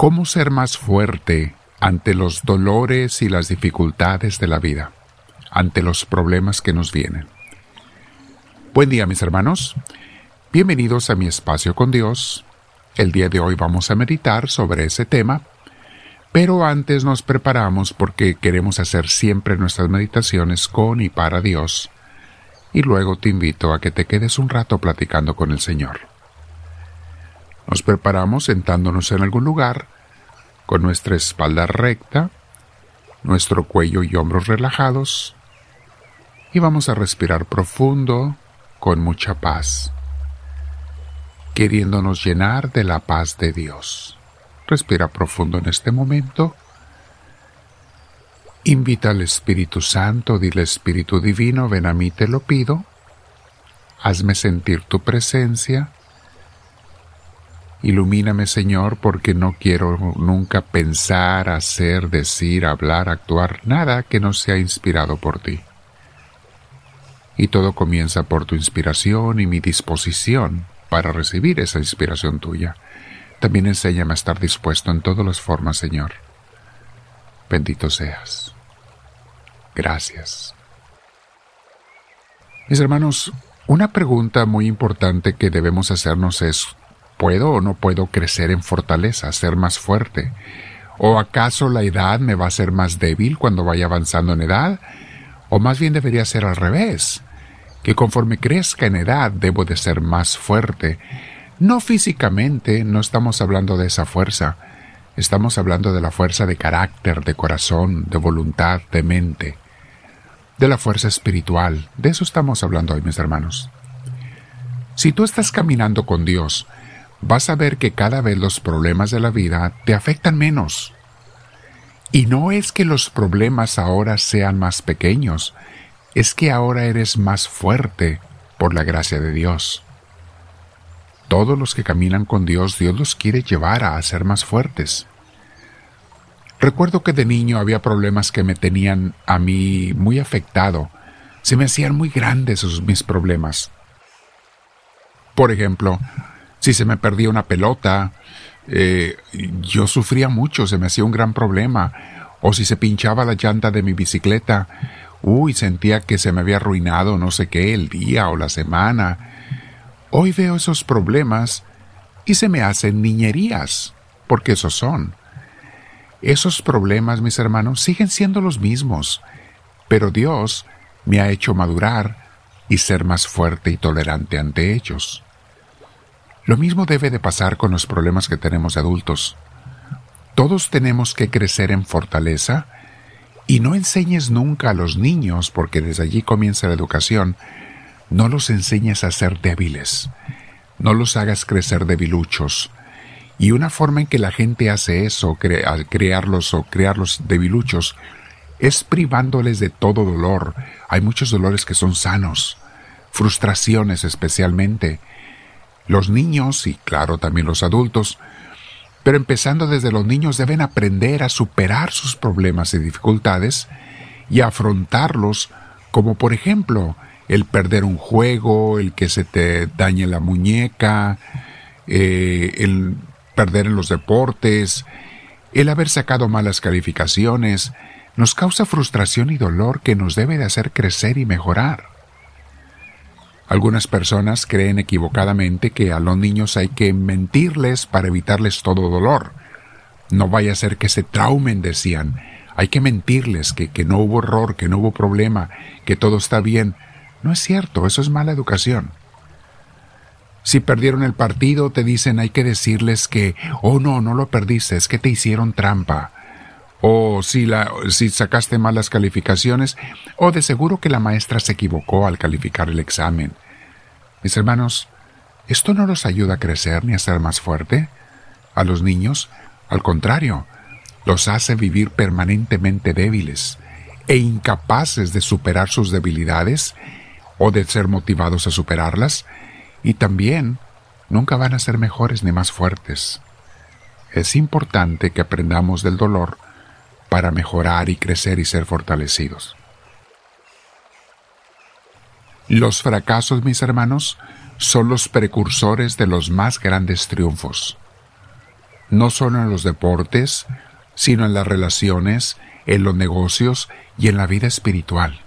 ¿Cómo ser más fuerte ante los dolores y las dificultades de la vida, ante los problemas que nos vienen? Buen día mis hermanos, bienvenidos a mi espacio con Dios. El día de hoy vamos a meditar sobre ese tema, pero antes nos preparamos porque queremos hacer siempre nuestras meditaciones con y para Dios, y luego te invito a que te quedes un rato platicando con el Señor. Nos preparamos sentándonos en algún lugar, con nuestra espalda recta, nuestro cuello y hombros relajados, y vamos a respirar profundo, con mucha paz, queriéndonos llenar de la paz de Dios. Respira profundo en este momento. Invita al Espíritu Santo, dile Espíritu Divino, ven a mí, te lo pido. Hazme sentir tu presencia Ilumíname, Señor, porque no quiero nunca pensar, hacer, decir, hablar, actuar, nada que no sea inspirado por ti. Y todo comienza por tu inspiración y mi disposición para recibir esa inspiración tuya. También enséñame a estar dispuesto en todas las formas, Señor. Bendito seas. Gracias. Mis hermanos, una pregunta muy importante que debemos hacernos es ¿Puedo o no puedo crecer en fortaleza, ser más fuerte? ¿O acaso la edad me va a hacer más débil cuando vaya avanzando en edad? ¿O más bien debería ser al revés? Que conforme crezca en edad debo de ser más fuerte. No físicamente, no estamos hablando de esa fuerza. Estamos hablando de la fuerza de carácter, de corazón, de voluntad, de mente. De la fuerza espiritual. De eso estamos hablando hoy, mis hermanos. Si tú estás caminando con Dios, vas a ver que cada vez los problemas de la vida te afectan menos. Y no es que los problemas ahora sean más pequeños, es que ahora eres más fuerte por la gracia de Dios. Todos los que caminan con Dios, Dios los quiere llevar a ser más fuertes. Recuerdo que de niño había problemas que me tenían a mí muy afectado. Se me hacían muy grandes mis problemas. Por ejemplo, si se me perdía una pelota, eh, yo sufría mucho, se me hacía un gran problema. O si se pinchaba la llanta de mi bicicleta, uy, sentía que se me había arruinado no sé qué el día o la semana. Hoy veo esos problemas y se me hacen niñerías, porque esos son. Esos problemas, mis hermanos, siguen siendo los mismos, pero Dios me ha hecho madurar y ser más fuerte y tolerante ante ellos. Lo mismo debe de pasar con los problemas que tenemos de adultos. Todos tenemos que crecer en fortaleza y no enseñes nunca a los niños, porque desde allí comienza la educación, no los enseñes a ser débiles, no los hagas crecer debiluchos. Y una forma en que la gente hace eso, al crearlos o crearlos debiluchos, es privándoles de todo dolor. Hay muchos dolores que son sanos, frustraciones especialmente, los niños y claro también los adultos, pero empezando desde los niños deben aprender a superar sus problemas y dificultades y afrontarlos como por ejemplo el perder un juego, el que se te dañe la muñeca, eh, el perder en los deportes, el haber sacado malas calificaciones, nos causa frustración y dolor que nos debe de hacer crecer y mejorar. Algunas personas creen equivocadamente que a los niños hay que mentirles para evitarles todo dolor. No vaya a ser que se traumen, decían. Hay que mentirles que, que no hubo error, que no hubo problema, que todo está bien. No es cierto, eso es mala educación. Si perdieron el partido, te dicen hay que decirles que, oh no, no lo perdiste, es que te hicieron trampa. O si, la, si sacaste malas calificaciones, o de seguro que la maestra se equivocó al calificar el examen. Mis hermanos, esto no los ayuda a crecer ni a ser más fuerte. A los niños, al contrario, los hace vivir permanentemente débiles e incapaces de superar sus debilidades o de ser motivados a superarlas, y también nunca van a ser mejores ni más fuertes. Es importante que aprendamos del dolor para mejorar y crecer y ser fortalecidos. Los fracasos, mis hermanos, son los precursores de los más grandes triunfos. no solo en los deportes, sino en las relaciones, en los negocios y en la vida espiritual.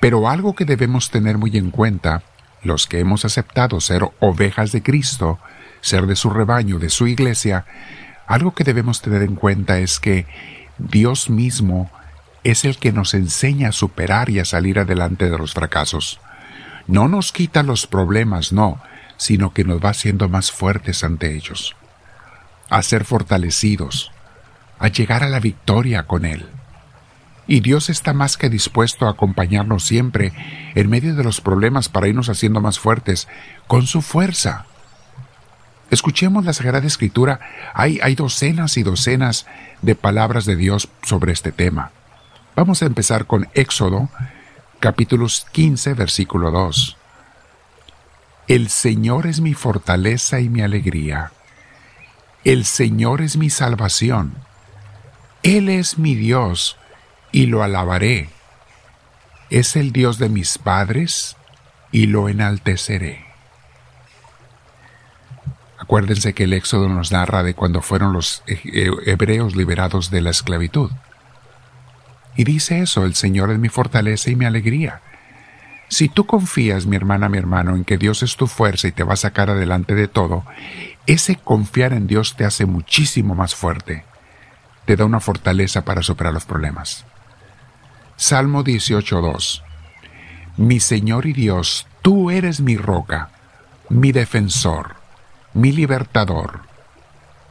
Pero algo que debemos tener muy en cuenta, los que hemos aceptado ser ovejas de Cristo, ser de su rebaño, de su iglesia, algo que debemos tener en cuenta es que Dios mismo es el que nos enseña a superar y a salir adelante de los fracasos. No nos quita los problemas, no, sino que nos va haciendo más fuertes ante ellos, a ser fortalecidos, a llegar a la victoria con Él. Y Dios está más que dispuesto a acompañarnos siempre en medio de los problemas para irnos haciendo más fuertes con su fuerza. Escuchemos la Sagrada Escritura. Hay, hay docenas y docenas de palabras de Dios sobre este tema. Vamos a empezar con Éxodo, capítulos 15, versículo 2. El Señor es mi fortaleza y mi alegría. El Señor es mi salvación. Él es mi Dios y lo alabaré. Es el Dios de mis padres y lo enalteceré. Acuérdense que el Éxodo nos narra de cuando fueron los hebreos liberados de la esclavitud. Y dice eso, el Señor es mi fortaleza y mi alegría. Si tú confías, mi hermana, mi hermano, en que Dios es tu fuerza y te va a sacar adelante de todo, ese confiar en Dios te hace muchísimo más fuerte. Te da una fortaleza para superar los problemas. Salmo 18.2 Mi Señor y Dios, tú eres mi roca, mi defensor, mi libertador.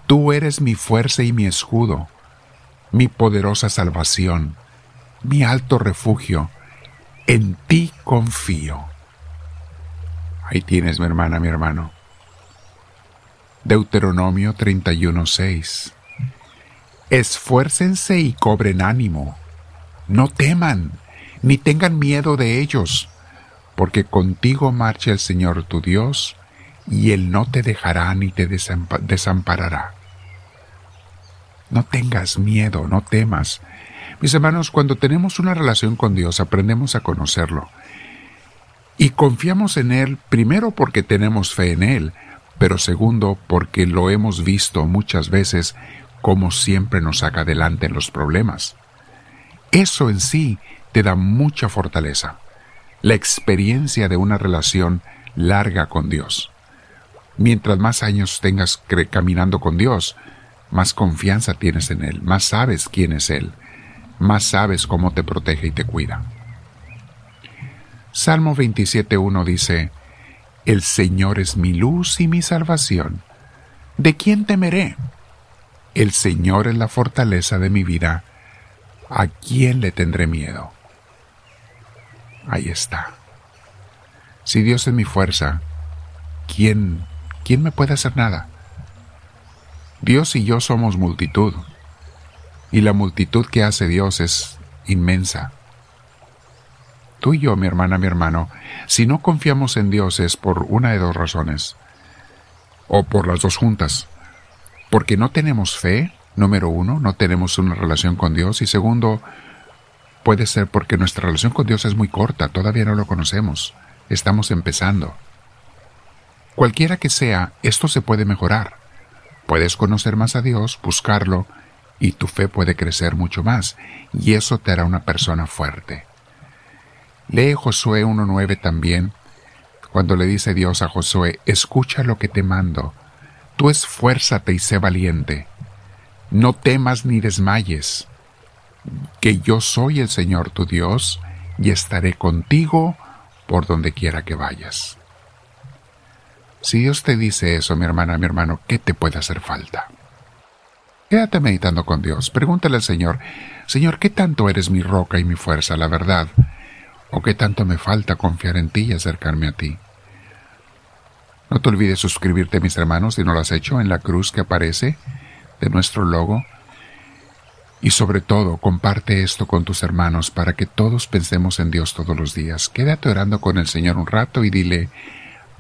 Tú eres mi fuerza y mi escudo, mi poderosa salvación, mi alto refugio. En ti confío. Ahí tienes, mi hermana, mi hermano. Deuteronomio 31.6 Esfuércense y cobren ánimo no teman, ni tengan miedo de ellos, porque contigo marcha el Señor tu Dios, y Él no te dejará ni te desamparará. No tengas miedo, no temas. Mis hermanos, cuando tenemos una relación con Dios, aprendemos a conocerlo. Y confiamos en Él, primero porque tenemos fe en Él, pero segundo porque lo hemos visto muchas veces como siempre nos saca adelante en los problemas. Eso en sí te da mucha fortaleza, la experiencia de una relación larga con Dios. Mientras más años tengas caminando con Dios, más confianza tienes en Él, más sabes quién es Él, más sabes cómo te protege y te cuida. Salmo 27.1 dice, El Señor es mi luz y mi salvación. ¿De quién temeré? El Señor es la fortaleza de mi vida ¿A quién le tendré miedo? Ahí está. Si Dios es mi fuerza, ¿quién, quién me puede hacer nada? Dios y yo somos multitud, y la multitud que hace Dios es inmensa. Tú y yo, mi hermana, mi hermano, si no confiamos en Dios es por una de dos razones, o por las dos juntas, porque no tenemos fe Número uno, no tenemos una relación con Dios. Y segundo, puede ser porque nuestra relación con Dios es muy corta, todavía no lo conocemos, estamos empezando. Cualquiera que sea, esto se puede mejorar. Puedes conocer más a Dios, buscarlo, y tu fe puede crecer mucho más, y eso te hará una persona fuerte. Lee Josué 1.9 también, cuando le dice Dios a Josué, escucha lo que te mando, tú esfuérzate y sé valiente no temas ni desmayes, que yo soy el Señor tu Dios y estaré contigo por donde quiera que vayas. Si Dios te dice eso, mi hermana, mi hermano, ¿qué te puede hacer falta? Quédate meditando con Dios, pregúntale al Señor, Señor, ¿qué tanto eres mi roca y mi fuerza, la verdad? ¿O qué tanto me falta confiar en ti y acercarme a ti? No te olvides suscribirte, mis hermanos, si no lo has hecho, en la cruz que aparece de nuestro logo. Y sobre todo, comparte esto con tus hermanos para que todos pensemos en Dios todos los días. Quédate orando con el Señor un rato y dile,